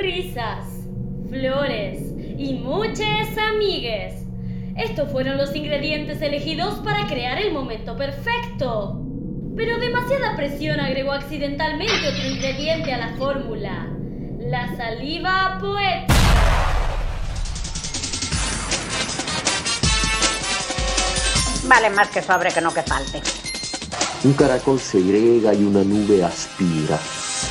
risas, flores y muchas amigues. Estos fueron los ingredientes elegidos para crear el momento perfecto. Pero demasiada presión agregó accidentalmente otro ingrediente a la fórmula. La saliva poética. Vale más que sobre que no que falte. Un caracol segrega y una nube aspira.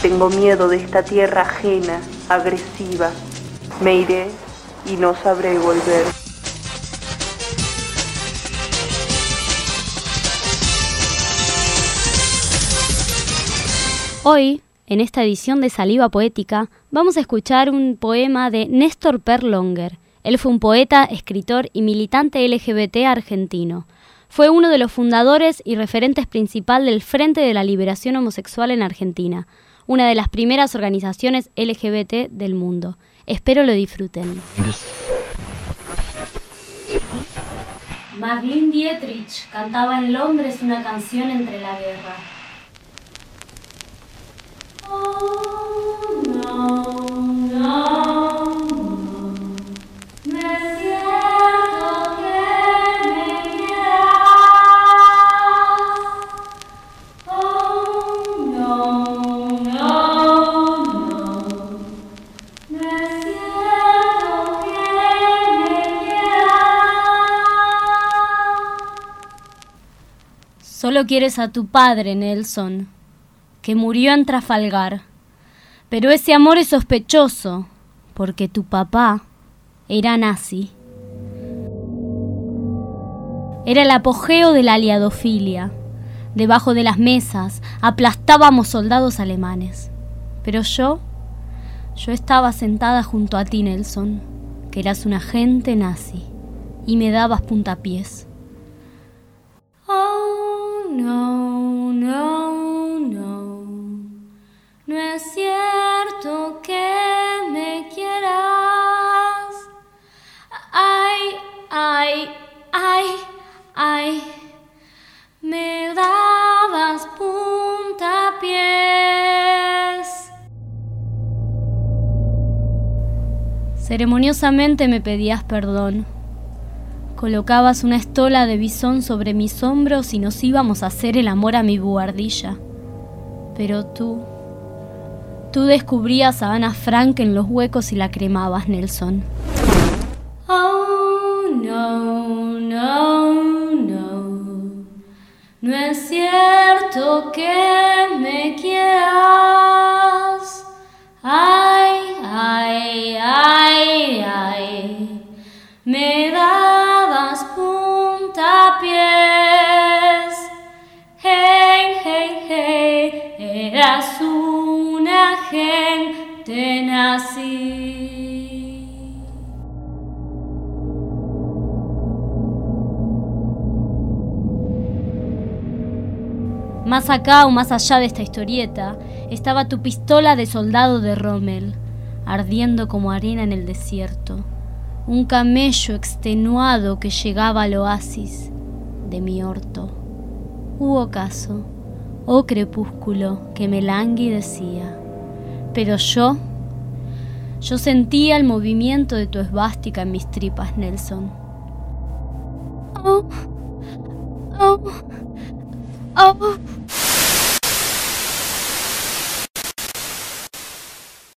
Tengo miedo de esta tierra ajena, agresiva. Me iré y no sabré volver. Hoy, en esta edición de Saliva Poética, vamos a escuchar un poema de Néstor Perlonger. Él fue un poeta, escritor y militante LGBT argentino. Fue uno de los fundadores y referentes principal del Frente de la Liberación Homosexual en Argentina, una de las primeras organizaciones LGBT del mundo. Espero lo disfruten. Marlene Dietrich cantaba en Londres una canción entre la guerra. Oh, no, Solo quieres a tu padre, Nelson que murió en Trafalgar. Pero ese amor es sospechoso, porque tu papá era nazi. Era el apogeo de la aliadofilia. Debajo de las mesas aplastábamos soldados alemanes. Pero yo, yo estaba sentada junto a ti, Nelson, que eras un agente nazi, y me dabas puntapiés. Ceremoniosamente me pedías perdón. Colocabas una estola de bisón sobre mis hombros y nos íbamos a hacer el amor a mi buhardilla. Pero tú, tú descubrías a Ana Frank en los huecos y la cremabas, Nelson. Oh, no, no, no. No es cierto que me quieras. Nací. Más acá o más allá de esta historieta estaba tu pistola de soldado de Rommel, ardiendo como arena en el desierto, un camello extenuado que llegaba al oasis de mi orto. Hubo caso, oh crepúsculo, que me languidecía, pero yo, yo sentía el movimiento de tu esvástica en mis tripas, Nelson. Oh, oh, oh.